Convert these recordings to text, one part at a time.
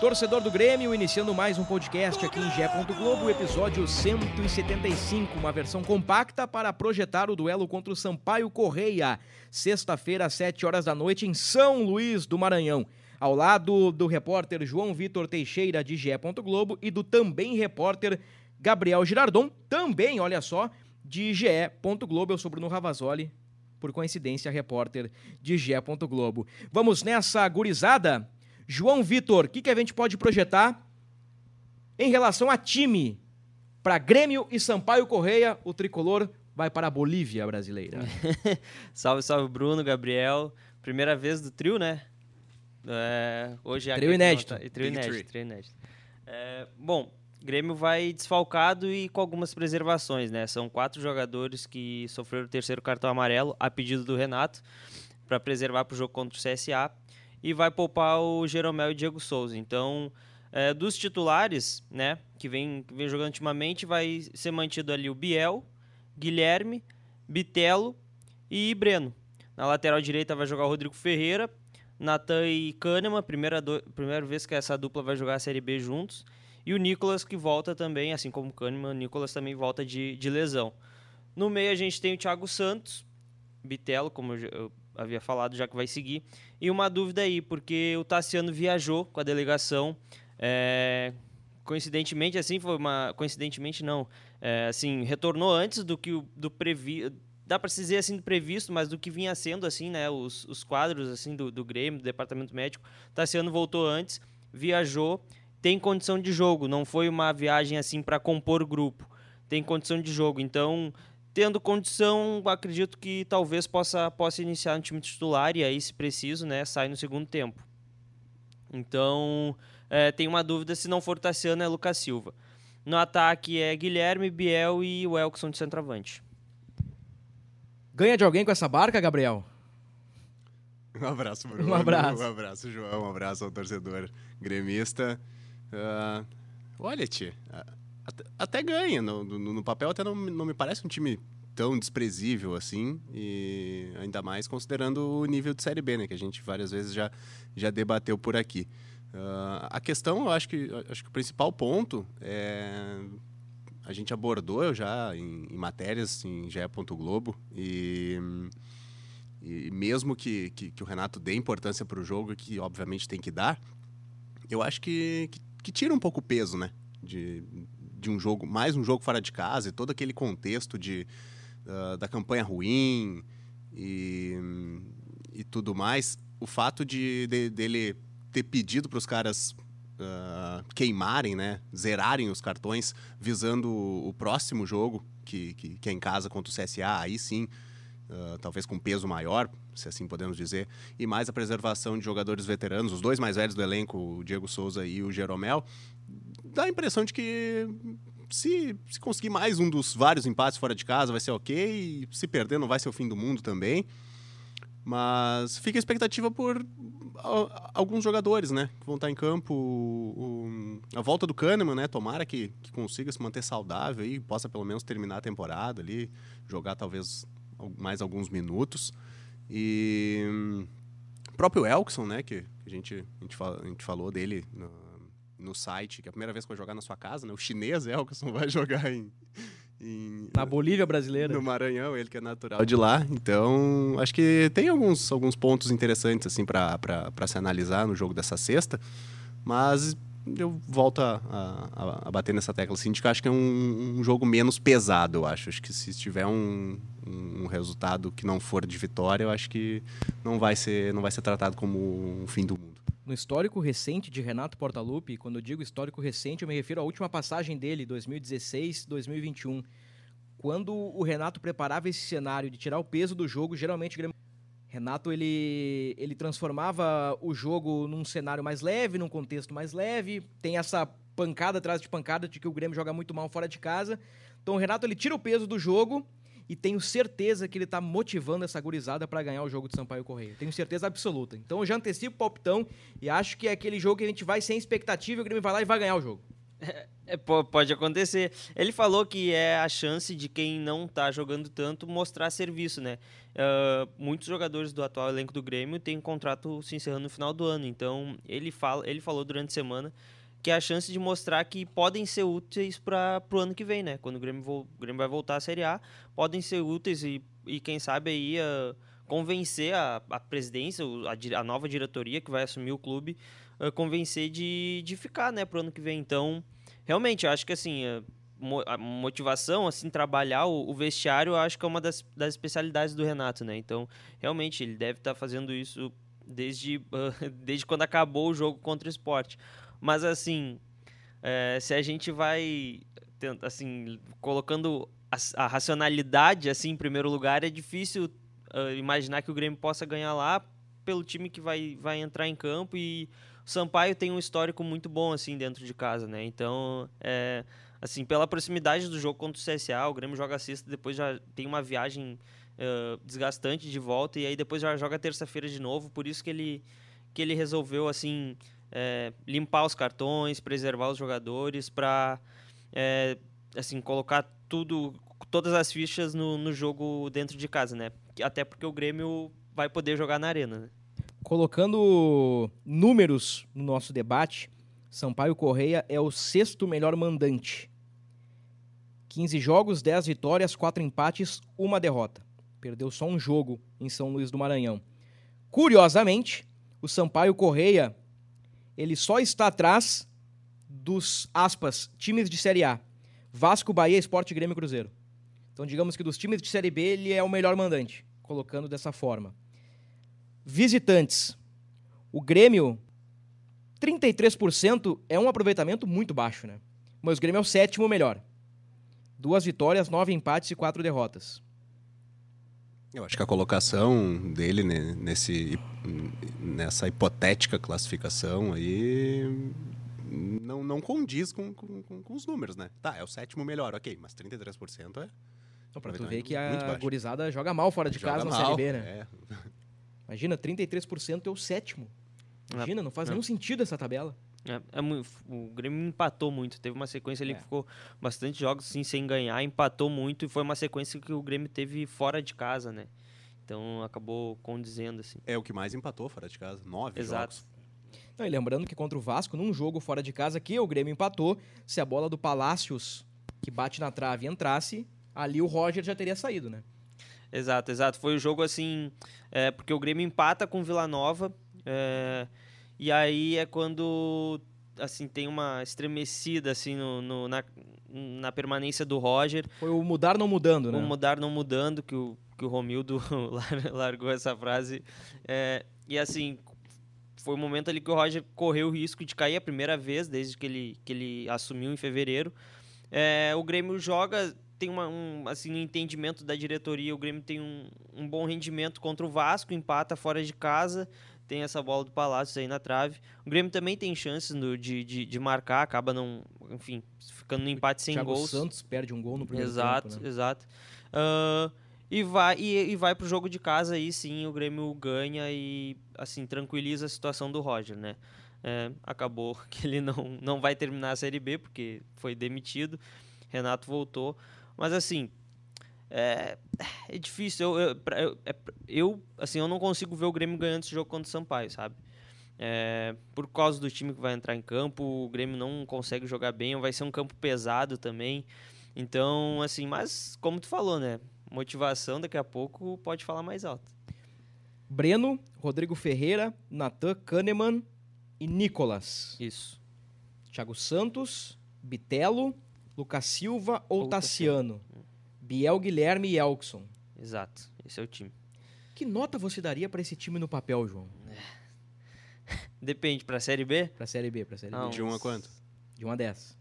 Torcedor do Grêmio, iniciando mais um podcast aqui em Gé. Globo, episódio 175, uma versão compacta para projetar o duelo contra o Sampaio Correia, sexta-feira às 7 horas da noite em São Luís do Maranhão. Ao lado do repórter João Vitor Teixeira de Gé. Globo e do também repórter Gabriel Girardon, também, olha só, de GE. Globo. Eu sou Bruno Ravazoli, por coincidência, repórter de GE. Globo. Vamos nessa gurizada? João Vitor, o que, que a gente pode projetar em relação a time? Para Grêmio e Sampaio Correia, o tricolor vai para a Bolívia brasileira. salve, salve, Bruno, Gabriel. Primeira vez do trio, né? É, hoje é trio inédito. Tá, trio inédito. Trio inédito. É, bom, Grêmio vai desfalcado e com algumas preservações, né? São quatro jogadores que sofreram o terceiro cartão amarelo a pedido do Renato para preservar para o jogo contra o CSA e vai poupar o Jeromel e o Diego Souza. Então, é, dos titulares, né, que vem, que vem jogando ultimamente, vai ser mantido ali o Biel, Guilherme, Bitelo e Breno. Na lateral direita vai jogar o Rodrigo Ferreira, Natan e Kahneman, primeira, do, primeira vez que essa dupla vai jogar a Série B juntos. E o Nicolas que volta também, assim como o Kahneman, o Nicolas também volta de, de lesão. No meio a gente tem o Thiago Santos, Bitelo, como eu havia falado, já que vai seguir. E uma dúvida aí, porque o Tassiano viajou com a delegação. É, coincidentemente, assim, foi uma. Coincidentemente, não. É, assim, retornou antes do que do previsto. Dá para se dizer assim do previsto, mas do que vinha sendo assim, né? Os, os quadros assim do, do Grêmio, do departamento médico. Tassiano voltou antes, viajou, tem condição de jogo. Não foi uma viagem assim para compor grupo. Tem condição de jogo. Então, tendo condição, acredito que talvez possa, possa iniciar no time titular e aí, se preciso, né, sai no segundo tempo. Então, é, tem uma dúvida se não for Tassiano, é Lucas Silva. No ataque é Guilherme, Biel e o Elkson de centroavante. Ganha de alguém com essa barca, Gabriel? Um abraço, Bruno. Um abraço. Um abraço, João. Um abraço ao torcedor gremista. Uh, olha, tia, até, ganha. No, no, no, papel até não, não me parece um time tão desprezível assim, e ainda mais considerando o nível de Série B, né, que a gente várias vezes já, já debateu por aqui. Uh, a questão, eu acho que, acho que o principal ponto é. A gente abordou já em, em matérias em GE. Globo e, e mesmo que, que, que, o Renato dê importância para o jogo, que obviamente tem que dar, eu acho que, que, que tira um pouco o peso, né? De, de um jogo, mais um jogo fora de casa e todo aquele contexto de, uh, da campanha ruim e, e tudo mais, o fato de, de dele ter pedido para os caras uh, queimarem, né, zerarem os cartões visando o, próximo jogo, que, que, que, é em casa contra o CSA, aí sim, uh, talvez com peso maior, se assim podemos dizer, e mais a preservação de jogadores veteranos, os dois mais velhos do elenco, o Diego Souza e o Jeromel, dá a impressão de que se, se conseguir mais um dos vários empates fora de casa vai ser ok, e se perder não vai ser o fim do mundo também. Mas fica a expectativa por alguns jogadores, né? Que vão estar em campo. O, a volta do Kahneman, né? Tomara que, que consiga se manter saudável e possa pelo menos terminar a temporada ali, jogar talvez mais alguns minutos. E o próprio Elkson, né? Que a gente, a gente, a gente falou dele no, no site, que é a primeira vez que vai jogar na sua casa, né? O chinês Elkerson vai jogar em, em, na Bolívia brasileira. No Maranhão, ele que é natural de lá. Então, acho que tem alguns, alguns pontos interessantes assim para se analisar no jogo dessa sexta. Mas eu volto a, a, a, bater nessa tecla assim, de que acho que é um, um, jogo menos pesado, eu acho. Acho que se tiver um, um, resultado que não for de vitória, eu acho que não vai ser, não vai ser tratado como um fim do mundo no histórico recente de Renato Portaluppi, quando eu digo histórico recente, eu me refiro à última passagem dele, 2016-2021. Quando o Renato preparava esse cenário de tirar o peso do jogo, geralmente Renato ele, ele transformava o jogo num cenário mais leve, num contexto mais leve. Tem essa pancada atrás de pancada de que o Grêmio joga muito mal fora de casa. Então o Renato ele tira o peso do jogo e tenho certeza que ele tá motivando essa gurizada para ganhar o jogo de Sampaio Correia. Tenho certeza absoluta. Então eu já antecipo o palpitão e acho que é aquele jogo que a gente vai sem expectativa e o Grêmio vai lá e vai ganhar o jogo. É, pode acontecer. Ele falou que é a chance de quem não está jogando tanto mostrar serviço, né? Uh, muitos jogadores do atual elenco do Grêmio têm um contrato se encerrando no final do ano, então ele, fala, ele falou durante a semana que é a chance de mostrar que podem ser úteis para o ano que vem, né? Quando o Grêmio, o Grêmio, vai voltar à Série A, podem ser úteis e, e quem sabe aí uh, convencer a, a presidência, a, a nova diretoria que vai assumir o clube uh, convencer de, de ficar, né, pro ano que vem. Então, realmente, acho que assim, a motivação, assim, trabalhar o, o, vestiário, acho que é uma das, das especialidades do Renato, né? Então, realmente, ele deve estar tá fazendo isso desde, uh, desde quando acabou o jogo contra o esporte. Mas, assim, é, se a gente vai, assim, colocando a, a, racionalidade, assim, em primeiro lugar, é difícil uh, imaginar que o Grêmio possa ganhar lá pelo time que vai, vai entrar em campo. E o Sampaio tem um histórico muito bom assim dentro de casa, né? Então, é, assim, pela proximidade do jogo contra o CSA, o Grêmio joga sexta, depois já tem uma viagem uh, desgastante de volta. E aí depois já joga terça-feira de novo, por isso que ele que ele resolveu assim é, limpar os cartões, preservar os jogadores para é, assim colocar tudo todas as fichas no, no jogo dentro de casa, né? Até porque o Grêmio vai poder jogar na arena, né? Colocando números no nosso debate, Sampaio Correia é o sexto melhor mandante. 15 jogos, 10 vitórias, 4 empates, uma derrota. Perdeu só um jogo em São Luís do Maranhão. Curiosamente, o Sampaio Correia ele só está atrás dos aspas times de Série A: Vasco, Bahia, Esporte, Grêmio e Cruzeiro. Então, digamos que dos times de Série B ele é o melhor mandante, colocando dessa forma. Visitantes. O Grêmio, 33% é um aproveitamento muito baixo, né? Mas o Grêmio é o sétimo melhor. Duas vitórias, nove empates e quatro derrotas. Eu acho que a colocação dele nesse, nessa hipotética classificação aí não, não condiz com, com, com, os números, né? Tá, é o sétimo melhor, ok, mas 33% é. Então, pra tu ver que a gurizada joga mal fora de joga casa mal, na Série B, né? É. Imagina, 33% é o sétimo. Imagina, não faz é. nenhum sentido essa tabela. É, é, o Grêmio empatou muito. Teve uma sequência ali é. que ficou bastante jogos assim, sem ganhar, empatou muito e foi uma sequência que o Grêmio teve fora de casa, né? Então acabou condizendo assim. É o que mais empatou fora de casa, nove Exato. jogos. Não, e lembrando que contra o Vasco, num jogo fora de casa que o Grêmio empatou, se a bola do Palácios que bate na trave entrasse, ali o Roger já teria saído, né? Exato, exato. Foi o um jogo assim, é, porque o Grêmio empata com o Vila Nova. É, e aí é quando assim tem uma estremecida assim no, no, na, na permanência do Roger. Foi o mudar não mudando, né? O mudar não mudando que o que o Romildo largou essa frase. É, e assim foi o um momento ali que o Roger correu o risco de cair a primeira vez desde que ele que ele assumiu em fevereiro. É, o Grêmio joga tem uma, um assim, um entendimento da diretoria, o Grêmio tem um, um bom rendimento contra o Vasco, empata fora de casa, tem essa bola do Palácio aí na trave. O Grêmio também tem chances no, de, de, de, marcar, acaba não, enfim, ficando no empate sem Thiago gols. O Santos perde um gol no primeiro exato, tempo, né? Exato, uh, e vai e, e vai pro jogo de casa aí sim, o Grêmio ganha e assim tranquiliza a situação do Roger, né? É, acabou que ele não, não vai terminar a Série B porque foi demitido. Renato voltou. Mas assim, é, é difícil. Eu, eu, eu, é, eu, assim, eu não consigo ver o Grêmio ganhando esse jogo contra o Sampaio, sabe? É, por causa do time que vai entrar em campo, o Grêmio não consegue jogar bem, vai ser um campo pesado também. Então, assim, mas como tu falou, né? Motivação daqui a pouco pode falar mais alto. Breno, Rodrigo Ferreira, Natan Kahneman e Nicolas. Isso. Thiago Santos, Bitelo, Lucas Silva ou, ou Tassiano? Tassiano. Biel, Guilherme e Elkson. Exato, esse é o time. Que nota você daria para esse time no papel, João? Depende, pra Série B? Pra Série B, pra Série Não, B. De 1 a quanto? De 1 a 10.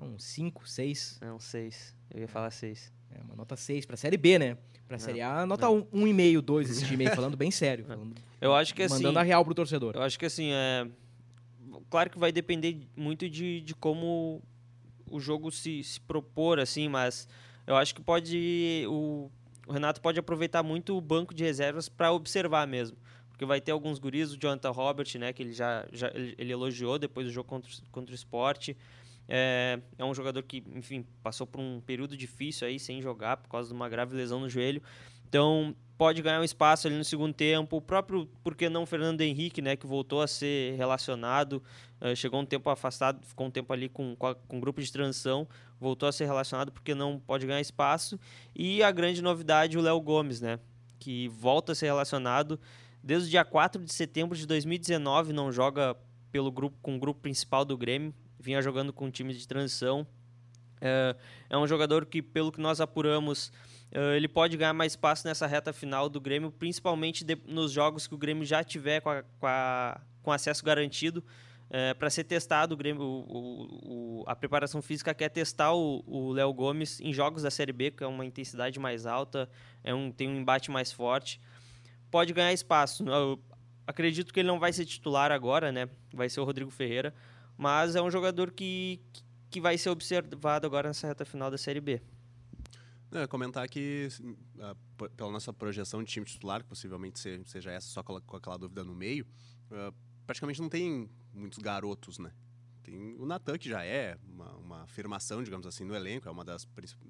Um 5, 6. Não, 6. Eu ia falar 6. É uma nota 6 pra Série B, né? Pra Série A, nota 1,5, 2 esse time aí, falando bem sério. Falando, Eu acho que assim. mandando a real pro torcedor. Eu acho que assim, é. Claro que vai depender muito de, de como o jogo se, se propor, assim, mas eu acho que pode. O, o Renato pode aproveitar muito o banco de reservas para observar mesmo. Porque vai ter alguns guris, o Jonathan Robert, né, que ele já, já ele, elogiou depois do jogo contra, o- contra o esporte. É, é um jogador que, enfim, passou por um período difícil aí sem jogar por causa de uma grave lesão no joelho. Então, pode ganhar um espaço ali no segundo tempo. O próprio, por que não, Fernando Henrique, né, que voltou a ser relacionado, eh, chegou um tempo afastado, ficou um tempo ali com, com, a- com o grupo de transição, voltou a ser relacionado porque não pode ganhar espaço. E a grande novidade, o Léo Gomes, né, que volta a ser relacionado desde o dia 4 de setembro de 2019, não joga pelo grupo com o grupo principal do Grêmio, vinha jogando com times de transição. É, é um jogador que, pelo que nós apuramos, ele pode ganhar mais espaço nessa reta final do Grêmio, principalmente de- nos jogos que o Grêmio já tiver com, a- com a- com acesso garantido. para ser testado, o Grêmio, o- o- a preparação física quer testar o Léo Gomes em jogos da Série B, que é uma intensidade mais alta, é um, tem um embate mais forte. Pode ganhar espaço. Eu acredito que ele não vai ser titular agora, né? Vai ser o Rodrigo Ferreira, mas é um jogador que, que vai ser observado agora nessa reta final da Série B. Ia comentar que, pela nossa projeção de time titular, que possivelmente se- seja essa, só com aquela dúvida no meio, ah, praticamente não tem muitos garotos, né? Tem o Natan, que já é uma, uma afirmação, digamos assim, no elenco, é uma das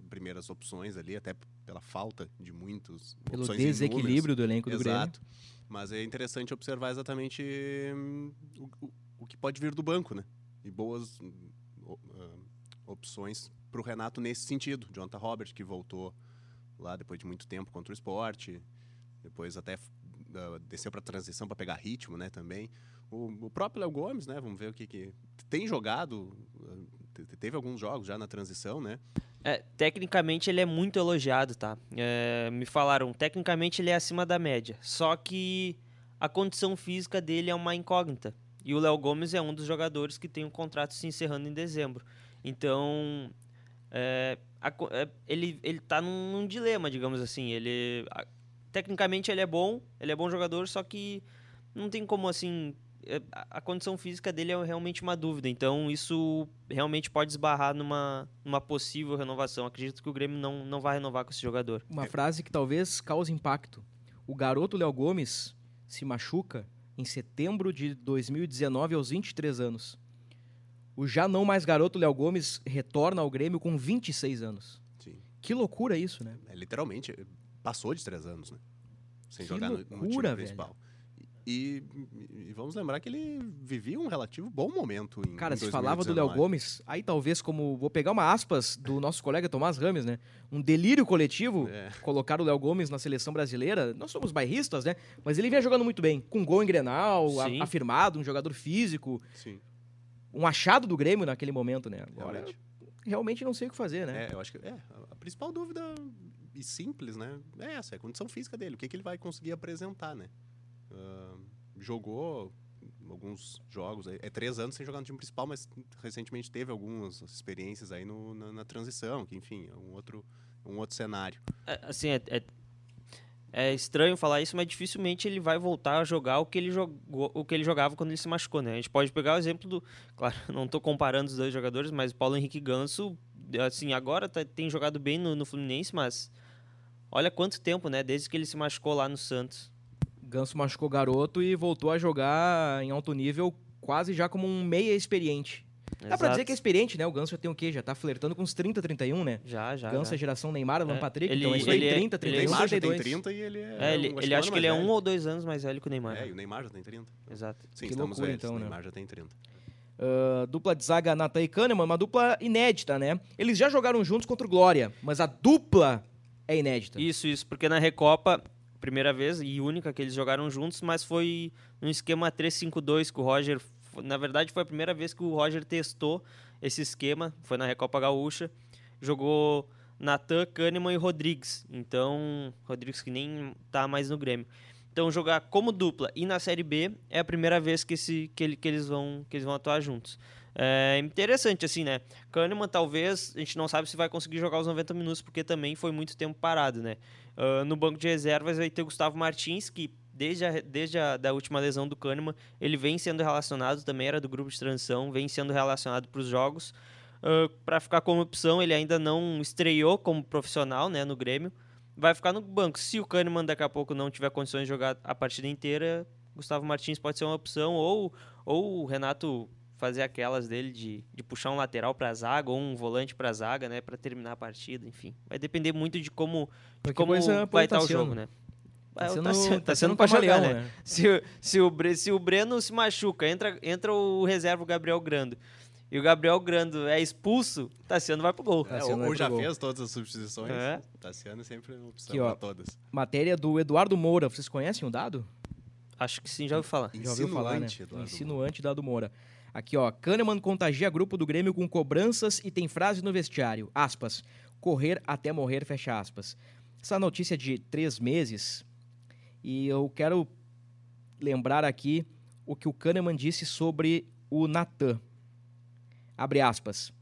primeiras opções ali, até pela falta de muitos Pelo desequilíbrio do elenco do Grêmio. Exato. Mas é interessante observar exatamente hum, o, o- o que pode vir do banco, né? E boas ah, opções para o Renato nesse sentido. Jonathan Robert, que voltou lá depois de muito tempo contra o esporte, depois até ah, desceu para transição para pegar ritmo, né? Também. O, o próprio Léo Gomes, né? Vamos ver o que, que tem jogado. ah, te- Teve alguns jogos já na transição, né? É, tecnicamente ele é muito elogiado, tá? É, me falaram, tecnicamente ele é acima da média. Só que a condição física dele é uma incógnita. E o Léo Gomes é um dos jogadores que tem um contrato se encerrando em dezembro. Então, é, a é, ele, ele tá num, num dilema, digamos assim. Ele, a- tecnicamente ele é bom, ele é bom jogador, só que não tem como, assim... é, a- A condição física dele é realmente uma dúvida. Então, isso realmente pode esbarrar numa, numa possível renovação. Acredito que o Grêmio não, não vai renovar com esse jogador. Uma frase que talvez cause impacto. O garoto Léo Gomes se machuca em setembro de 2019 aos 23 anos. O já não mais garoto Léo Gomes retorna ao Grêmio com 26 anos. Sim. Que loucura isso, né? É, literalmente, passou de três anos, né? Sem Que jogar no, no time loucura, principal. E, e vamos lembrar que ele vivia um relativo bom momento em Cara, em se falava do Léo 2019. Gomes, aí talvez como, vou pegar uma aspas do nosso colega Tomás Rames, né? Um delírio coletivo, É. colocar o Léo Gomes na seleção brasileira. Nós somos bairristas, né? Mas ele vinha jogando muito bem, com gol em Grenal, a- afirmado, um jogador físico, Sim, um achado do Grêmio naquele momento, né? Agora, realmente. realmente não sei o que fazer, né? É, eu acho que é, a- principal dúvida e simples, né? É essa, é a condição física dele. O que, que ele vai conseguir apresentar, né? Ah, jogou alguns jogos, é, é três anos sem jogar no time principal, mas recentemente teve algumas experiências aí no- na, na transição, que enfim, é um outro, um outro cenário. É, assim, é, é, é estranho falar isso, mas dificilmente ele vai voltar a jogar o que ele jogou, o que ele jogava quando ele se machucou, né? A gente pode pegar o exemplo do, claro, não estou comparando os dois jogadores, mas o Paulo Henrique Ganso, assim, agora tá- tem jogado bem no, no Fluminense, mas olha quanto tempo, né? Desde que ele se machucou lá no Santos. Ganso machucou garoto e voltou a jogar em alto nível, quase já como um meia experiente. Dá pra Exato. dizer que é experiente, né? O Ganso já tem o quê? Já tá flertando com uns 30, 31, né? Já, já. Ganso já. é geração Neymar, Alan É, Patrick, ele- então é isso aí, ele é- 30, ele é 31, Neymar já tem 32. 30 e ele é. É, ele, um- ele acho ano que ele é mais um velho. ou dois anos mais velho que o Neymar. É, e o Neymar já tem 30. Exato. Sim, Que estamos loucura, velhos. então, o né? Neymar já tem 30. Ah, dupla de zaga Natan e Kahneman, uma dupla inédita, né? Eles já jogaram juntos contra o Glória, mas a dupla é inédita. Isso, isso, porque na Recopa, primeira vez e única que eles jogaram juntos, mas foi um esquema 3-5-2 que o Roger. Na verdade, foi a primeira vez que o Roger testou esse esquema, foi na Recopa Gaúcha. Jogou Natan, Kahneman e Rodrigues. Então, Rodrigues que nem tá mais no Grêmio. Então, jogar como dupla e na Série B é a primeira vez que, esse, que, ele- que eles, vão, que eles vão atuar juntos. É interessante, assim, né? Kahneman, talvez, a gente não sabe se vai conseguir jogar os 90 minutos, porque também foi muito tempo parado, né? Uh, no banco de reservas vai ter o Gustavo Martins, que desde a, desde a da última lesão do Kahneman, ele vem sendo relacionado, também era do grupo de transição, vem sendo relacionado para os jogos. Uh, para ficar como opção, ele ainda não estreou como profissional né, no Grêmio. Vai ficar no banco. Se o Kahneman daqui a pouco não tiver condições de jogar a partida inteira, Gustavo Martins pode ser uma opção, ou, ou o Renato fazer aquelas dele de, de puxar um lateral para a zaga ou um volante para a zaga, né, para terminar a partida, enfim. Vai depender muito de como, de como vai estar tá o jogo, né? Tá sendo, tá sendo, tá sendo um camaleão, né? né? Se, se, o, se o Breno se machuca, entra, entra o reserva o Gabriel Grando, e o Gabriel Grando é expulso, Tassiano vai pro gol. É, ou já gol. fez todas as substituições. É. Tassiano sempre é uma opção Aqui, ó, todas. Matéria do Eduardo Moura. Vocês conhecem o dado? Acho que sim, já ouviu falar. Já ouviu falar, né? Eduardo Insinuante Dado Moura. Aqui, ó. Kahneman contagia grupo do Grêmio com cobranças e tem frase no vestiário. Aspas. Correr até morrer, fecha aspas. Essa notícia de três meses. E eu quero lembrar aqui o que o Kahneman disse sobre o Natan. Abre aspas.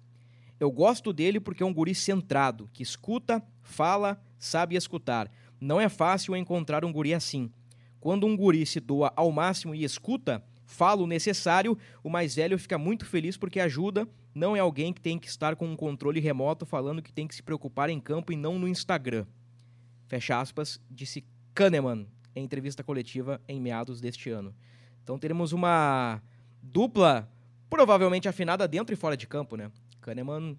Eu gosto dele porque é um guri centrado, que escuta, fala, sabe escutar. Não é fácil encontrar um guri assim. Quando um guri se doa ao máximo e escuta, fala o necessário, o mais velho fica muito feliz porque ajuda. Não é alguém que tem que estar com um controle remoto falando que tem que se preocupar em campo e não no Instagram. Fecha aspas, disse Kahneman em entrevista coletiva em meados deste ano. Então teremos uma dupla provavelmente afinada dentro e fora de campo, né? Kahneman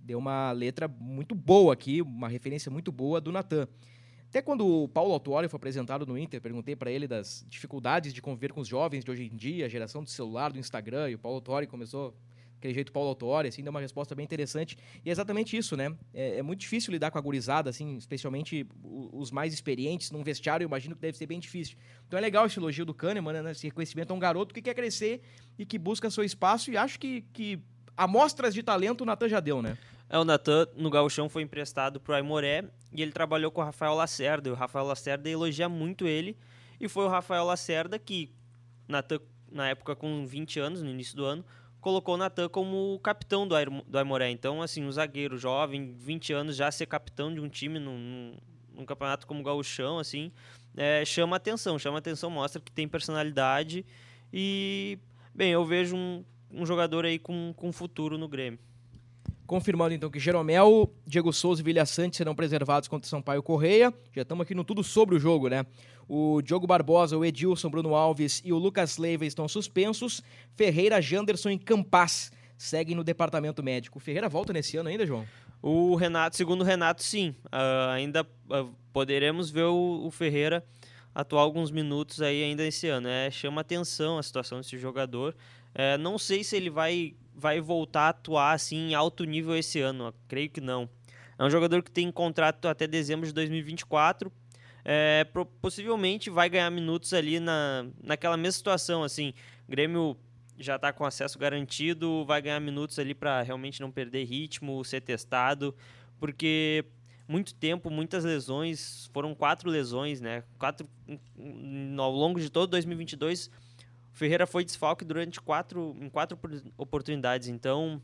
deu uma letra muito boa aqui, uma referência muito boa do Natan. Até quando o Paulo Autuori foi apresentado no Inter, perguntei para ele das dificuldades de conviver com os jovens de hoje em dia, a geração do celular, do Instagram, e o Paulo Autuori começou aquele jeito Paulo Autuori, assim, deu uma resposta bem interessante. E é exatamente isso, né? É, é, muito difícil lidar com a gurizada, assim, especialmente os mais experientes num vestiário, eu imagino que deve ser bem difícil. Então é legal esse elogio do Kahneman, né? Esse reconhecimento a um garoto que quer crescer e que busca seu espaço e acho que, que amostras de talento o Natan já deu, né? É, o Natan no Gauchão foi emprestado pro Aimoré e ele trabalhou com o Rafael Lacerda. E o Rafael Lacerda elogia muito ele e foi o Rafael Lacerda que, Natan, na época com 20 anos, no início do ano, colocou o Natan como capitão do, do Aimoré. Então, assim, um zagueiro jovem, 20 anos, já ser capitão de um time num, num campeonato como o Gauchão, assim, é, chama atenção, chama atenção, mostra que tem personalidade e, bem, eu vejo um, um jogador aí com, com futuro no Grêmio. Confirmando então que Jeromel, Diego Souza e Vilha Sante serão preservados contra Sampaio Correia. Já estamos aqui no tudo sobre o jogo, né? O Diogo Barbosa, o Edilson, Bruno Alves e o Lucas Leiva estão suspensos. Ferreira, Janderson e Campas seguem no departamento médico. O Ferreira volta nesse ano ainda, João? O Renato, segundo o Renato, sim. Uh, ainda uh, poderemos ver o, o, Ferreira atuar alguns minutos aí ainda esse ano. É, chama atenção a situação desse jogador. É, não sei se ele vai vai voltar a atuar assim em alto nível esse ano. Creio que não. É um jogador que tem contrato até dezembro de 2024. É, possivelmente vai ganhar minutos ali na, naquela mesma situação. Assim, Grêmio já está com acesso garantido, vai ganhar minutos ali para realmente não perder ritmo, ser testado, porque muito tempo, muitas lesões, foram quatro lesões, né? Quatro ao longo de todo 2022 Ferreira foi desfalque durante quatro, em quatro oportunidades, então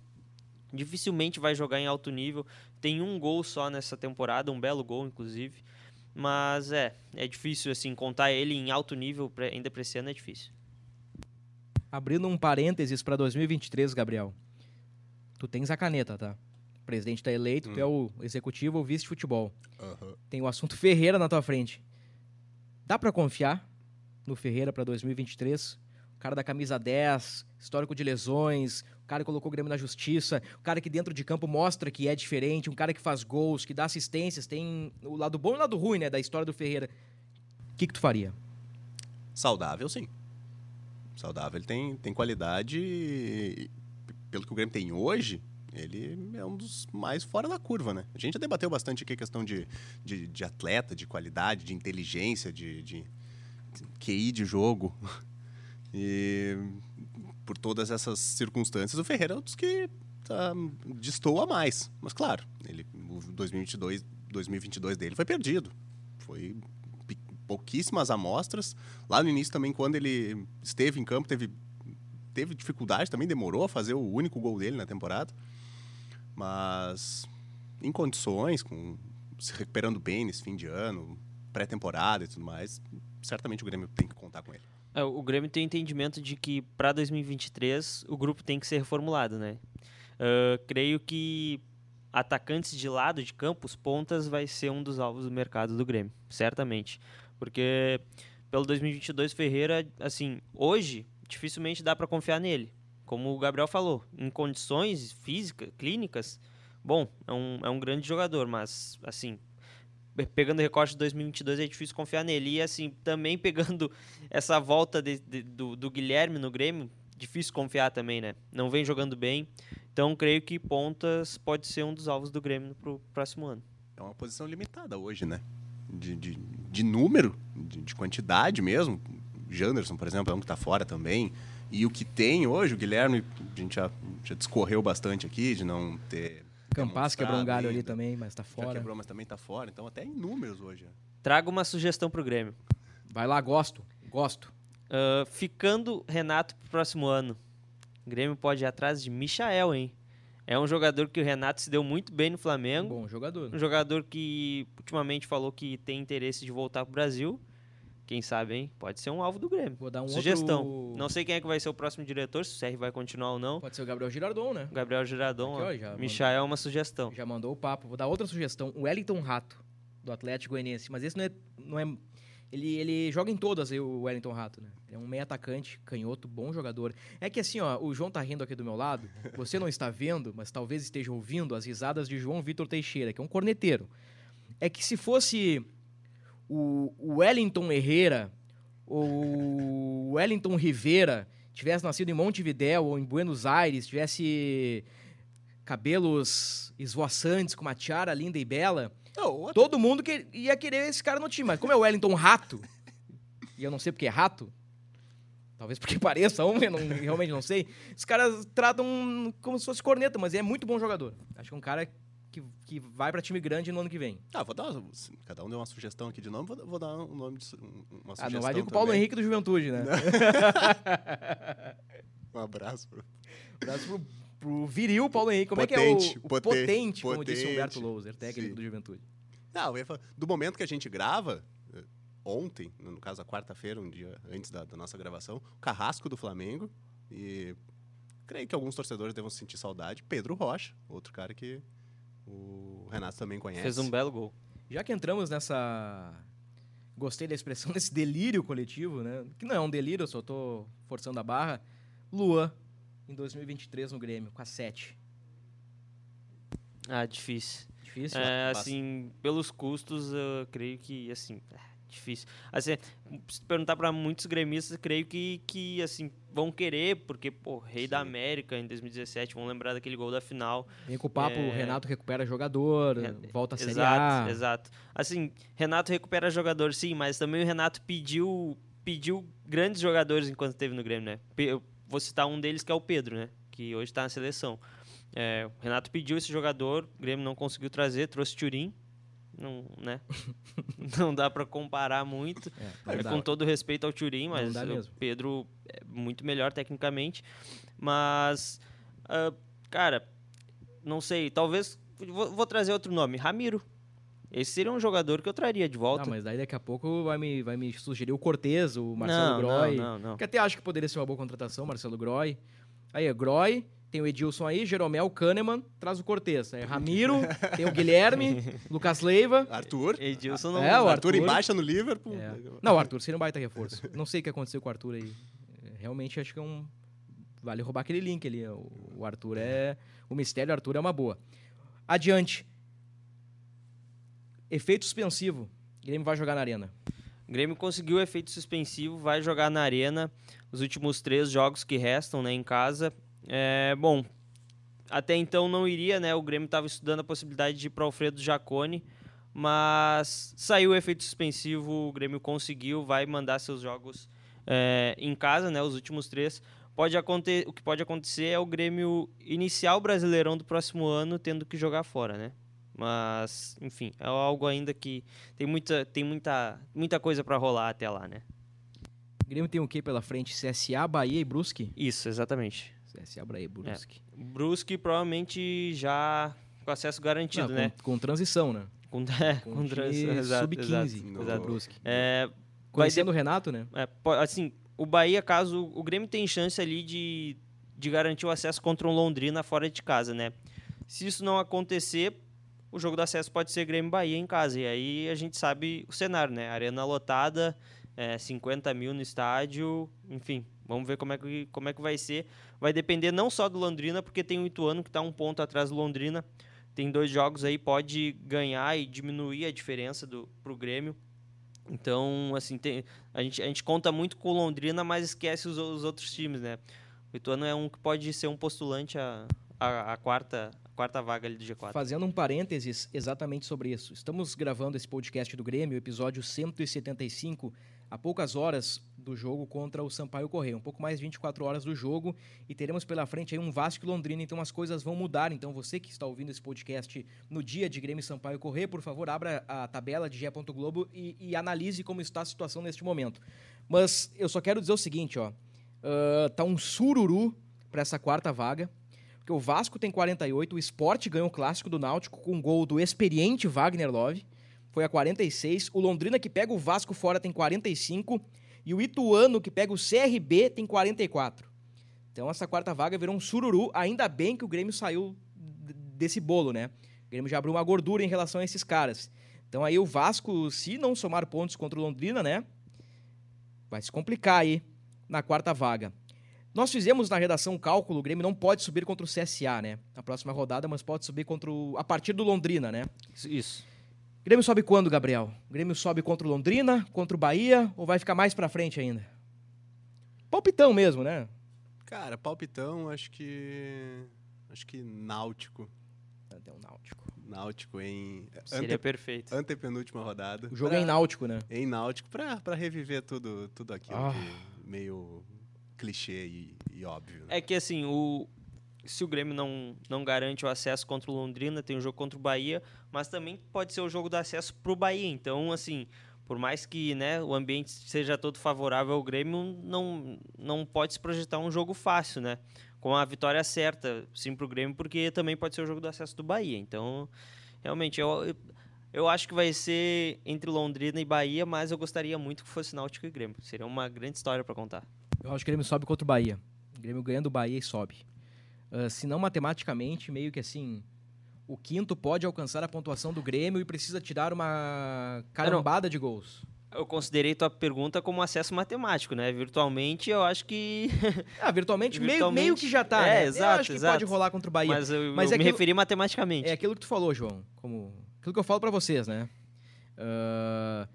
dificilmente vai jogar em alto nível. Tem um gol só nessa temporada, um belo gol, inclusive. Mas é, é difícil assim contar ele em alto nível ainda para esse ano é difícil. Abrindo um parênteses para 2023, Gabriel. Tu tens a caneta, tá? O presidente tá eleito, hum. tu é o executivo ou vice de futebol. Uhum. Tem o assunto Ferreira na tua frente. Dá para confiar no Ferreira para 2023? O cara da camisa 10, histórico de lesões, o cara que colocou o Grêmio na justiça, o cara que dentro de campo mostra que é diferente, um cara que faz gols, que dá assistências, tem o lado bom e o lado ruim, né, da história do Ferreira. O que, que tu faria? Saudável, sim. Saudável, ele tem, tem qualidade e, pelo que o Grêmio tem hoje, ele é um dos mais fora da curva, né? A gente já debateu bastante aqui a questão de, de, de atleta, de qualidade, de inteligência, de, de QI de jogo. E por todas essas circunstâncias, o Ferreira é um dos que tá, destoa mais. Mas claro, ele, o 2022, 2022 dele foi perdido. Foi pouquíssimas amostras. Lá no início também, quando ele esteve em campo, teve teve dificuldade, também demorou a fazer o único gol dele na temporada. Mas em condições, com se recuperando bem nesse fim de ano, pré-temporada e tudo mais, certamente o Grêmio tem que contar com ele. É, o Grêmio tem entendimento de que para 2023 o grupo tem que ser reformulado, né? Uh, creio que atacantes de lado de campo, os pontas, vai ser um dos alvos do mercado do Grêmio, certamente. Porque pelo 2022 Ferreira, assim, hoje dificilmente dá para confiar nele. Como o Gabriel falou, em condições físicas, clínicas, bom, é um, é um grande jogador, mas assim, pegando o recorte de 2022 é difícil confiar nele. E assim, também pegando essa volta de, de, do, do Guilherme no Grêmio, difícil confiar também, né? Não vem jogando bem. Então, creio que pontas pode ser um dos alvos do Grêmio pro próximo ano. É uma posição limitada hoje, né? De, de, de número, de, de, quantidade mesmo. Janderson, por exemplo, é um que está fora também. E o que tem hoje, o Guilherme, a gente já, já discorreu bastante aqui de não ter. Campas quebrou um galho ainda. ali também, mas está fora. Já quebrou, mas também está fora. Então, até em números hoje. Traga uma sugestão para o Grêmio. Vai lá, gosto. Gosto. Uh, ficando Renato pro próximo ano, o Grêmio pode ir atrás de Michael, hein? É um jogador que o Renato se deu muito bem no Flamengo. Bom jogador. Um jogador que ultimamente falou que tem interesse de voltar pro Brasil. Quem sabe, hein? Pode ser um alvo do Grêmio. Vou dar um Sugestão. Outro... Não sei quem é que vai ser o próximo diretor, se o CR vai continuar ou não. Pode ser o Gabriel Girardon, né? Gabriel Girardon. Aqui, ó, Michael é uma sugestão. Já mandou o papo. Vou dar outra sugestão. O Wellington Rato, do Atlético Goianiense. Mas esse não é, não é ele, ele joga em todas aí, o Wellington Rato, né? Ele é um meio atacante, canhoto, bom jogador. É que assim, ó, o João tá rindo aqui do meu lado. Você não está vendo, mas talvez esteja ouvindo as risadas de João Vitor Teixeira, que é um corneteiro. É que se fosse o Wellington Herrera ou o Wellington Rivera tivesse nascido em Montevidéu ou em Buenos Aires, tivesse cabelos esvoaçantes com uma tiara linda e bela, não, Todo mundo que ia querer esse cara no time. Mas como é o Wellington Rato, e eu não sei porque é rato, talvez porque pareça um, eu não, realmente não sei, os caras tratam como se fosse corneta, mas é muito bom jogador. Acho que é um cara que, que vai para time grande no ano que vem. Ah, vou dar. Cada um deu uma sugestão aqui de nome, vou, vou dar um nome de uma sugestão. Ah, não vai com o Paulo Henrique do Juventude, né? um abraço. Pro... Um abraço pro pro viril Paulo Henrique. Como potente, é que é o, o potente, potente, como potente, disse Humberto Louser, técnico sim. do Juventude? Não, falar, do momento que a gente grava, eh, ontem, no caso a quarta-feira, um dia antes da, da, nossa gravação, o Carrasco do Flamengo e creio que alguns torcedores devam sentir saudade. Pedro Rocha, outro cara que o Renato também conhece. Fez um belo gol. Já que entramos nessa gostei da expressão desse delírio coletivo, né? Que não é um delírio, eu só tô forçando a barra. Lua em 2023 no Grêmio, com a 7? Ah, difícil. Difícil? É, assim, pelos custos, eu creio que, assim, é difícil. Assim, se perguntar para muitos gremistas, creio que, que, assim, vão querer, porque, pô, Rei Sim. da América em 2017, vão lembrar daquele gol da final. Vem com o papo, é... Renato recupera jogador, é, volta a Série exato. Exato, Assim, Renato recupera jogador, sim, mas também o Renato pediu, pediu grandes jogadores enquanto esteve no Grêmio, né? vou citar um deles que é o Pedro, né? Que hoje está na seleção. É, o Renato pediu esse jogador, o Grêmio não conseguiu trazer, trouxe Turim. Não, né? não dá para comparar muito, é, é, com todo respeito ao Turim, mas o Pedro é muito melhor tecnicamente. Mas, uh, cara, não sei, talvez. Vou, vou trazer outro nome: Ramiro. Esse seria um jogador que eu traria de volta. Não, mas daí daqui a pouco vai me, vai me sugerir o Cortez, o Marcelo não, Groy. Não, não, não. Que até acho que poderia ser uma boa contratação, Marcelo Groy. Aí, é Groy, tem o Edilson aí, Jeromel, Kahneman, traz o Cortez. Aí, Ramiro, tem o Guilherme, Lucas Leiva. Arthur. Edilson não. É, o Arthur, Arthur em baixa no Liverpool. É. Não, o Arthur seria um baita reforço. Não sei o que aconteceu com o Arthur aí. Realmente acho que é um. Vale roubar aquele link ali. O Arthur é. O mistério Arthur é uma boa. Adiante. Efeito suspensivo. Grêmio vai jogar na arena. O Grêmio conseguiu o efeito suspensivo, vai jogar na arena os últimos três jogos que restam né, em casa. É, bom, até então não iria, né? O Grêmio estava estudando a possibilidade de ir para Alfredo Jacone, mas saiu o efeito suspensivo, o Grêmio conseguiu, vai mandar seus jogos é, em casa, né? Os últimos três. Pode acontecer, o que pode acontecer é o Grêmio iniciar o Brasileirão do próximo ano tendo que jogar fora, né? Mas, enfim, é algo ainda que tem muita, tem muita, muita coisa para rolar até lá, né? O Grêmio tem o que pela frente? CSA, Bahia e Brusque? Isso, exatamente. CSA, Bahia e Brusque. Brusque provavelmente já com acesso garantido, Não, né? Com, com transição, né? Com, é, Com, com um trans- time exato, sub-15 exato. Brusque. É, vai Conhecendo o Renato, né? É, assim, o Bahia, caso o Grêmio tem chance ali de, de garantir o acesso contra o Londrina fora de casa, né? Se isso não acontecer, o jogo do acesso pode ser Grêmio e Bahia em casa. E aí a gente sabe o cenário, né? Arena lotada, é, 50 mil no estádio, enfim. Vamos ver como é, que, como é que vai ser. Vai depender não só do Londrina, porque tem o Ituano que está um ponto atrás do Londrina. Tem dois jogos aí, pode ganhar e diminuir a diferença do, pro Grêmio. Então, assim, tem, a, gente, a gente conta muito com o Londrina, mas esquece os, os outros times, né? O Ituano é um que pode ser um postulante a, a, a quarta, quarta vaga ali do G4. Fazendo um parênteses exatamente sobre isso. Estamos gravando esse podcast do Grêmio, episódio 175, há poucas horas do jogo contra o Sampaio Correia, um pouco mais de 24 horas do jogo, e teremos pela frente aí um Vasco e Londrina, então as coisas vão mudar. Então você que está ouvindo esse podcast no dia de Grêmio Sampaio Correia, por favor, abra a tabela de G. Globo e, e analise como está a situação neste momento. Mas eu só quero dizer o seguinte, ó. ah, tá um sururu para essa quarta vaga. Porque o Vasco tem 48, o Sport ganhou o clássico do Náutico com um gol do experiente Wagner Love. Foi a 46. O Londrina que pega o Vasco fora tem 45. E o Ituano que pega o CRB tem 44. Então essa quarta vaga virou um sururu. Ainda bem que o Grêmio saiu desse bolo, né? O Grêmio já abriu uma gordura em relação a esses caras. Então aí o Vasco, se não somar pontos contra o Londrina, né? Vai se complicar aí na quarta vaga. Nós fizemos na redação um cálculo, o Grêmio não pode subir contra o CSA, né? Na próxima rodada, mas pode subir contra o, a partir do Londrina, né? Isso. Grêmio sobe quando, Gabriel? Grêmio sobe contra o Londrina, contra o Bahia ou vai ficar mais pra frente ainda? Palpitão mesmo, né? Cara, palpitão, acho que. Acho que Náutico. Até o Náutico. Náutico em. Seria ante- perfeito. Antepenúltima rodada. O jogo Pra- é em Náutico, né? Em Náutico, pra, pra reviver tudo, tudo aquilo Ah. que meio clichê e, e óbvio. né? É que assim, o, se o Grêmio não, não garante o acesso contra o Londrina, tem o jogo contra o Bahia, mas também pode ser o jogo do acesso pro Bahia. Então, assim, por mais que né, o ambiente seja todo favorável ao Grêmio, não, não pode se projetar um jogo fácil, né? Com a vitória certa, sim, pro Grêmio, porque também pode ser o jogo do acesso do Bahia. Então, realmente, eu, eu, eu acho que vai ser entre Londrina e Bahia, mas eu gostaria muito que fosse Náutico e Grêmio. Seria uma grande história para contar. Eu acho que o Grêmio sobe contra o Bahia. O Grêmio ganhando o Bahia e sobe. Ah, se não matematicamente, meio que assim. O quinto pode alcançar a pontuação do Grêmio e precisa tirar uma carambada de gols. Eu considerei tua pergunta como acesso matemático, né? Virtualmente, eu acho que. Ah, virtualmente, meio, Virtualmente, meio que já tá, é, né? Eu exato, acho que exato. pode rolar contra o Bahia. Mas eu, Mas eu é me que- referi matematicamente. É aquilo que tu falou, João. Como... Aquilo que eu falo pra vocês, né? Ah,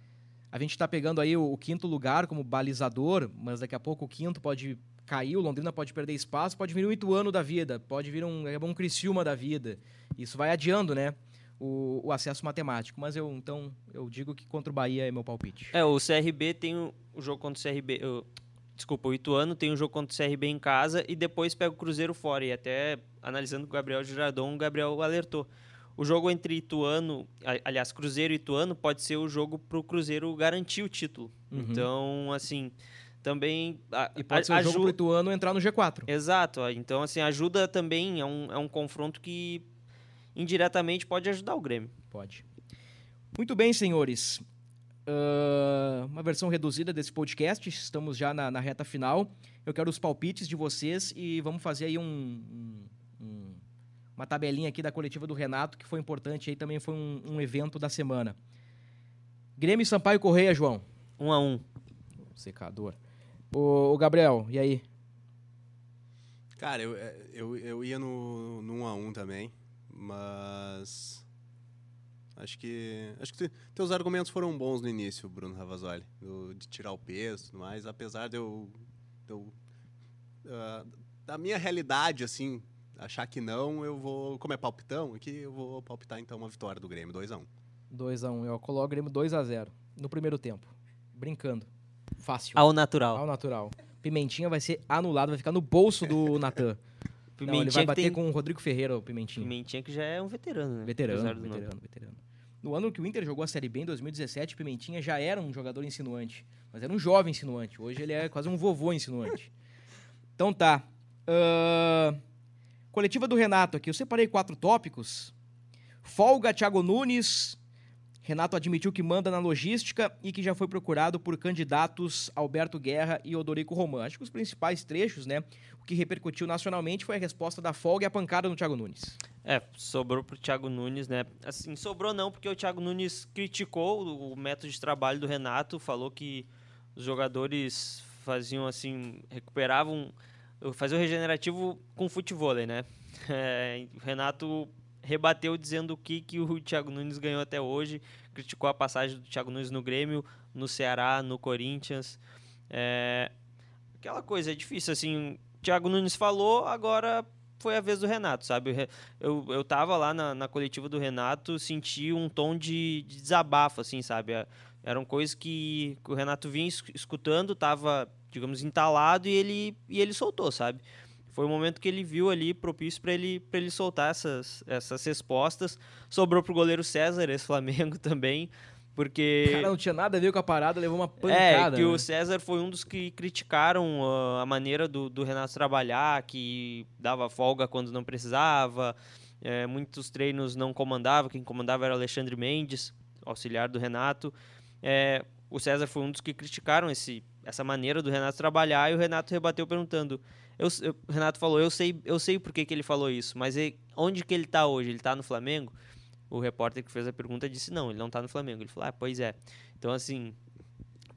a gente tá pegando aí o, o quinto lugar como balizador, mas daqui a pouco o quinto pode cair, o Londrina pode perder espaço, pode vir um Ituano da vida, pode vir um, é um Criciúma da vida. Isso vai adiando, né? O, o acesso matemático. Mas eu, então, eu digo que contra o Bahia é meu palpite. É, o CRB tem o, o jogo contra o CRB. o- desculpa, o Ituano tem o jogo contra o CRB em casa e depois pega o Cruzeiro fora. E até analisando com o Gabriel Giradon, o Gabriel alertou. O jogo entre Ituano, aliás, Cruzeiro e Ituano, pode ser o jogo pro Cruzeiro garantir o título. Uhum. Então, assim, também. a- E pode a- ser o jogo pro Ituano entrar no G4. Exato, então assim, ajuda também, é um, é um confronto que indiretamente pode ajudar o Grêmio. Pode. Muito bem, senhores. Ah, uma versão reduzida desse podcast. Estamos já na, na reta final. Eu quero os palpites de vocês e vamos fazer aí um, um- um- uma tabelinha aqui da coletiva do Renato, que foi importante aí, também foi um, um evento da semana. Grêmio Sampaio Correia, João. Um a um. Secador. Ô, Gabriel, e aí? Cara, eu, é, eu, eu ia no, no 1 a 1 também, mas acho que acho que te- teus argumentos foram bons no início, Bruno Ravazoli, de tirar o peso, e tudo mais, apesar de eu, de eu, ah, da minha realidade assim, achar que não, eu vou, como é palpitão, aqui eu vou palpitar então uma vitória do Grêmio, 2 a 1. 2x1. Eu coloco o Grêmio 2x0 no primeiro tempo. Brincando. Fácil. Ao natural. Ao natural. Pimentinha vai ser anulado, vai ficar no bolso do Natan. Não, ele vai bater tem- com o Rodrigo Ferreira, o Pimentinha. Pimentinha que já é um veterano, né? Veterano, veterano, veterano. No ano que o Inter jogou a Série B, em 2017, Pimentinha já era um jogador insinuante. Mas era um jovem insinuante. Hoje ele é quase um vovô insinuante. Então tá. Uh, coletiva do Renato aqui. Eu separei quatro tópicos. Folga, Thiago Nunes. Renato admitiu que manda na logística e que já foi procurado por candidatos Alberto Guerra e Odorico Roman. Acho que os principais trechos, né? O que repercutiu nacionalmente foi a resposta da folga e a pancada no Thiago Nunes. É, sobrou pro Thiago Nunes, né? Assim, sobrou não, porque o Thiago Nunes criticou o método de trabalho do Renato, falou que os jogadores faziam assim, recuperavam, faziam regenerativo com futebol, né? É, o Renato rebateu dizendo o que, que o Thiago Nunes ganhou até hoje, criticou a passagem do Thiago Nunes no Grêmio, no Ceará, no Corinthians. É, aquela coisa, é difícil, assim, Thiago Nunes falou, agora foi a vez do Renato, sabe? Eu, eu tava lá na, na coletiva do Renato, senti um tom de, de desabafo, assim, sabe? É, eram coisas que, que o Renato vinha escutando, tava, digamos, entalado e ele, e ele soltou, sabe? Foi o momento que ele viu ali propício para ele, ele soltar essas, essas respostas. Sobrou pro goleiro César, esse Flamengo também. Porque. Cara, não tinha nada a ver com a parada, levou uma pancada. É, que né? o César foi um dos que criticaram uh, a maneira do, do, Renato trabalhar, que dava folga quando não precisava, é, muitos treinos não comandava, quem comandava era Alexandre Mendes, auxiliar do Renato. É, o César foi um dos que criticaram esse, essa maneira do Renato trabalhar e o Renato rebateu perguntando. Eu, eu, o Renato falou, eu sei, eu sei por que, que ele falou isso, mas ele, onde que ele está hoje? Ele está no Flamengo? o repórter que fez a pergunta disse: não, ele não tá no Flamengo. Ele falou: ah, pois é. Então, assim,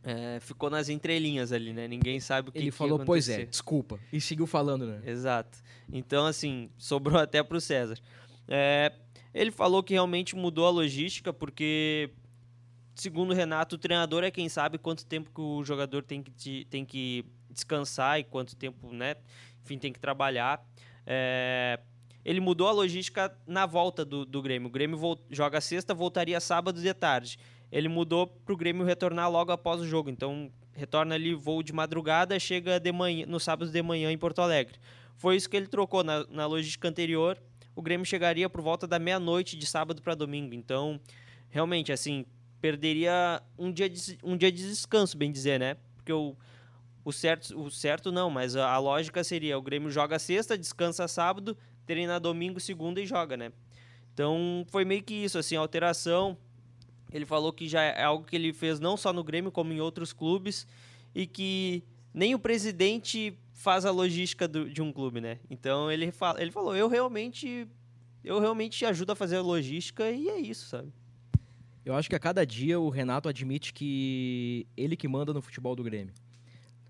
é, ficou nas entrelinhas ali, né? Ninguém sabe o que Ele que falou: pois é, desculpa. E seguiu falando, né? Exato. Então, assim, sobrou até pro César. É, ele falou que realmente mudou a logística, porque, segundo o Renato, o treinador é quem sabe quanto tempo que o jogador tem que, tem que descansar e quanto tempo, né? Enfim, tem que trabalhar. É, ele mudou a logística na volta do, do Grêmio. O Grêmio joga sexta, voltaria sábado de tarde. Ele mudou para o Grêmio retornar logo após o jogo. Então, retorna ali voo de madrugada, chega de manhã, no sábado de manhã em Porto Alegre. Foi isso que ele trocou na, na logística anterior. O Grêmio chegaria por volta da meia-noite de sábado para domingo. Então, realmente, assim, perderia um dia de, um dia de descanso, bem dizer, né? Porque o, o, certo, o certo não, mas a, a lógica seria: o Grêmio joga sexta, descansa sábado, treina domingo, segunda e joga, né? Então foi meio que isso, assim, alteração. Ele falou que já é algo que ele fez não só no Grêmio, como em outros clubes, e que nem o presidente faz a logística do, de um clube, né? Então ele, fala, ele falou, eu realmente eu realmente ajudo a fazer a logística e é isso, sabe? Eu acho que a cada dia o Renato admite que ele que manda no futebol do Grêmio.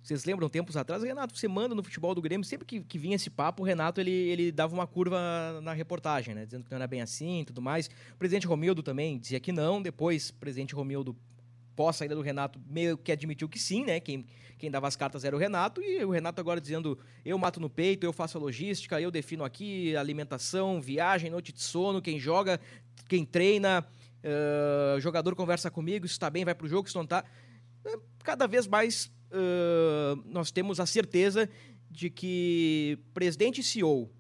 Vocês lembram, tempos atrás, Renato, você manda no futebol do Grêmio, sempre que, que vinha esse papo, o Renato ele, ele dava uma curva na reportagem, né? Dizendo que não era bem assim e tudo mais. O presidente Romildo também dizia que não, depois o presidente Romildo, pós saída do Renato, meio que admitiu que sim, né? Quem, quem dava as cartas era o Renato, e o Renato agora dizendo: eu mato no peito, eu faço a logística, eu defino aqui alimentação, viagem, noite de sono, quem joga, quem treina, uh, jogador conversa comigo, se está bem, vai pro jogo, se não está. Cada vez mais uh, nós temos a certeza de que presidente e CEO,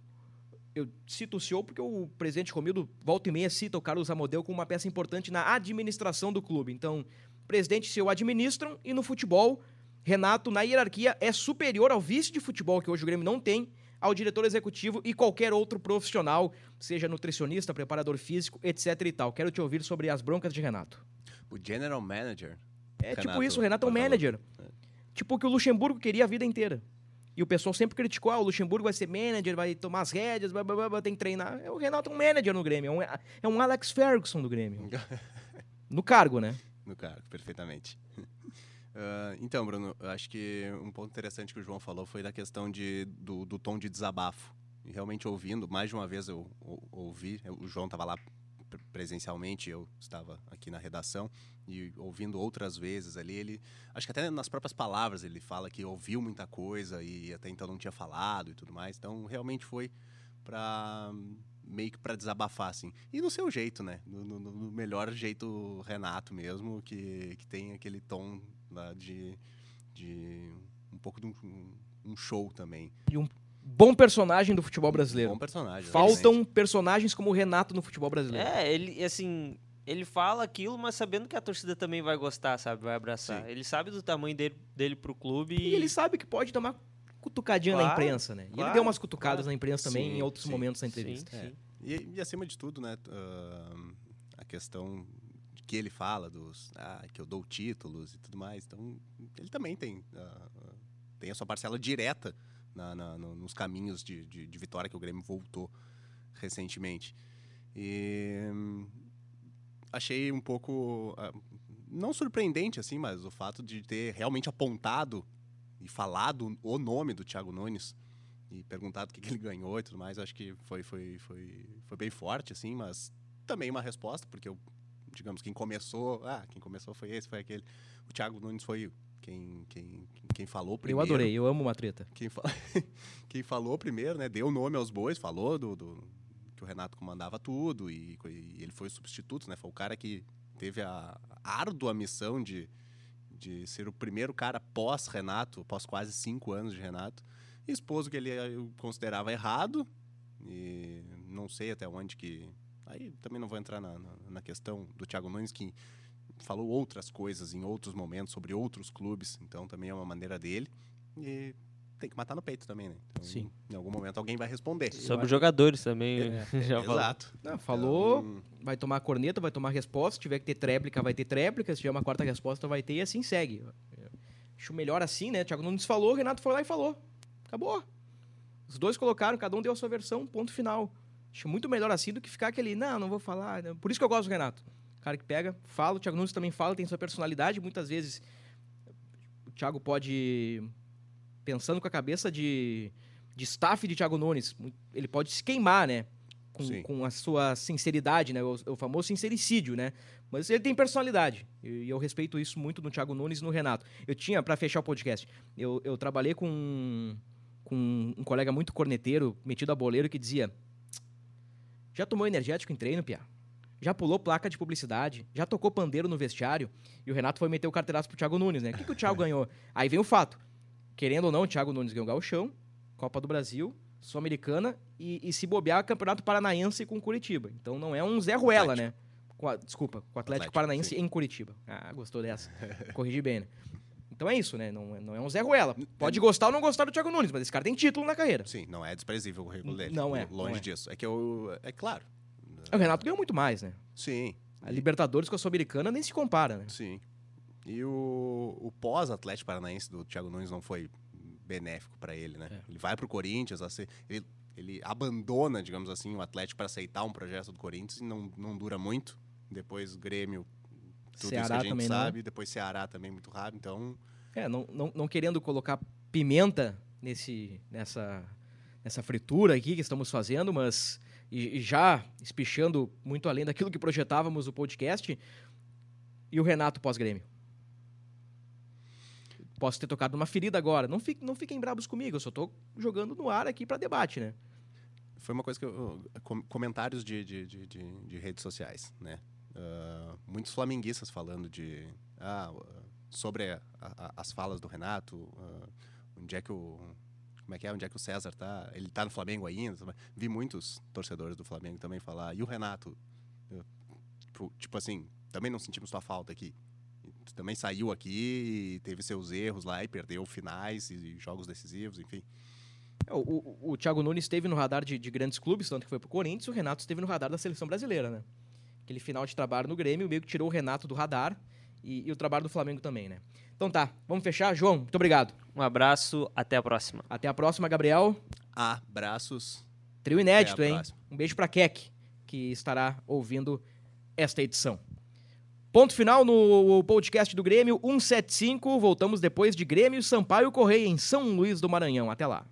eu cito o CEO porque o presidente Romildo volta e meia cita o Carlos Amodeu como uma peça importante na administração do clube. Então, presidente e CEO administram e no futebol, Renato, na hierarquia, é superior ao vice de futebol que hoje o Grêmio não tem, ao diretor executivo e qualquer outro profissional, seja nutricionista, preparador físico, etc e tal. Quero te ouvir sobre as broncas de Renato. O general manager. É Renato, tipo isso, o Renato é um manager. Tipo o que o Luxemburgo queria a vida inteira. E o pessoal sempre criticou, ah, o Luxemburgo vai ser manager, vai tomar as rédeas, blá, blá, blá, tem que treinar. É o Renato é um manager no Grêmio, é um, é um Alex Ferguson do Grêmio. no cargo, né? No cargo, perfeitamente. Uh, então, Bruno, eu acho que um ponto interessante que o João falou foi da questão de, do, do tom de desabafo. E realmente ouvindo, mais de uma vez eu, eu ouvi, o João estava lá presencialmente, eu estava aqui na redação e ouvindo outras vezes ali, ele acho que até nas próprias palavras ele fala que ouviu muita coisa e até então não tinha falado e tudo mais. Então realmente foi para meio que para desabafar assim. E no seu jeito, né? No, no, no, melhor jeito Renato mesmo, que, que tem aquele tom lá de, de um pouco de um, um show também. E um bom personagem do futebol brasileiro. Bom personagem. Faltam exatamente. personagens como o Renato no futebol brasileiro. É, ele, assim, ele fala aquilo, mas sabendo que a torcida também vai gostar, sabe? Vai abraçar. Sim. Ele sabe do tamanho dele, dele pro clube E ele sabe que pode uma cutucadinha na Claro, imprensa, né? E ele claro, deu umas cutucadas claro. na imprensa também Sim, em outros sim, momentos da Sim, entrevista. sim. E, e acima de tudo, né, ah, a questão que ele fala dos ah, que eu dou títulos e tudo mais. Então, ele também tem, ah, tem a sua parcela direta na- na- no- nos caminhos de, de- de vitória que o Grêmio voltou recentemente. E hum, achei um pouco ah, não surpreendente assim, mas o fato de ter realmente apontado e falado o nome do Thiago Nunes e perguntado o que, que ele ganhou e tudo mais, acho que foi, foi, foi, foi bem forte, assim, mas também uma resposta, porque eu, digamos, quem começou, ah, quem começou foi esse, foi aquele. O Thiago Nunes foi quem, quem, quem falou Eu primeiro. adorei, eu amo uma treta. Quem, fa- quem falou primeiro, né? Deu nome aos bois, falou do, do- que o Renato comandava tudo e, e ele foi o substituto, né? Foi o cara que teve a árdua missão de, de ser o primeiro cara pós-Renato, pós quase cinco anos de Renato, e expôs o que ele considerava errado e não sei até onde que... Aí também não vou entrar na, na, na questão do Thiago Nunes, que falou outras coisas em outros momentos sobre outros clubes, então também é uma maneira dele. E tem que matar no peito também, né? Então, Sim. Em algum momento alguém vai responder. Sobre os jogadores também. já falou. Exato. Não, falou, Então, vai tomar corneta, vai tomar resposta. Se tiver que ter tréplica, vai ter tréplica. Se tiver uma quarta resposta, vai ter e assim segue. Acho melhor assim, né? Thiago Nunes falou, o Renato foi lá e falou. Acabou. Os dois colocaram, cada um deu a sua versão, ponto final. Acho muito melhor assim do que ficar aquele, não, não vou falar. né? Por isso que eu gosto do Renato. O cara que pega, fala, o Thiago Nunes também fala, tem sua personalidade. Muitas vezes o Thiago pode, pensando com a cabeça de, de staff de Thiago Nunes, ele pode se queimar, né? Com, com a sua sinceridade, né? O, o famoso sincericídio, né? Mas ele tem personalidade. E e eu respeito isso muito no Thiago Nunes e no Renato. Eu tinha, pra fechar o podcast, eu, eu trabalhei com, com um colega muito corneteiro, metido a boleiro, que dizia: Já tomou energético em treino, Pia? Já pulou placa de publicidade? Já tocou pandeiro no vestiário? E o Renato foi meter o carteiraço pro Thiago Nunes, né? O que, que o Thiago ganhou? Aí vem o fato. Querendo ou não, o Thiago Nunes ganhou o Gauchão, Copa do Brasil, Sul-Americana e, e se bobear Campeonato Paranaense com Curitiba. Então não é um Zé Ruela, né? Com a- desculpa, com o Atlético, Atlético, Paranaense sim. em Curitiba. Ah, gostou dessa. Corrigi bem, né? Então é isso, né? Não, é- não é um Zé Ruela. Pode gostar ou não gostar do Thiago Nunes, mas esse cara tem título na carreira. Sim, não é desprezível o currículo dele. Não é, Longe não é. disso. É que eu. É claro. O Renato ganhou muito mais, né? Sim. A Libertadores com a Sul-Americana nem se compara, né? Sim. E o, o pós-Atlético Paranaense do Thiago Nunes não foi benéfico para ele, né? É. Ele vai pro Corinthians, assim, ele, ele abandona, digamos assim, o Atlético para aceitar um projeto do Corinthians e não, não dura muito. Depois Grêmio, tudo isso que Ceará a gente também não. sabe. Depois Ceará também muito rápido. Então, É, não, não, não querendo colocar pimenta nesse, nessa, nessa fritura aqui que estamos fazendo, mas e, e já espichando muito além daquilo que projetávamos o podcast. E o Renato pós-grêmio? Posso ter tocado numa ferida agora. Não, fique, não fiquem bravos comigo, eu só tô jogando no ar aqui para debate, né? foi uma coisa que eu, com- comentários de, de, de, de- de redes sociais, né? Ah, muitos flamenguistas falando de ah, sobre a- a- as falas do Renato, ah, onde é que o como é que é, onde é que o César tá? Ele tá no Flamengo ainda? Vi muitos torcedores do Flamengo também falar. E o Renato, Eu, tipo, tipo assim, também não sentimos tua falta aqui. Também saiu aqui e teve seus erros lá e perdeu finais e jogos decisivos, enfim. É, O, o, o Thiago Nunes esteve no radar de, de grandes clubes, tanto que foi pro Corinthians, o Renato esteve no radar da seleção brasileira, né? Aquele final de trabalho no Grêmio, meio que tirou o Renato do radar e, e o trabalho do Flamengo também, né? Então tá, vamos fechar. João, muito obrigado. Um abraço, até a próxima. Até a próxima, Gabriel. Abraços. Trio inédito, hein? próxima. Um beijo pra Keck, que estará ouvindo esta edição. Ponto final no podcast do Grêmio 175. Voltamos depois de Grêmio Sampaio Correia em São Luís do Maranhão. Até lá.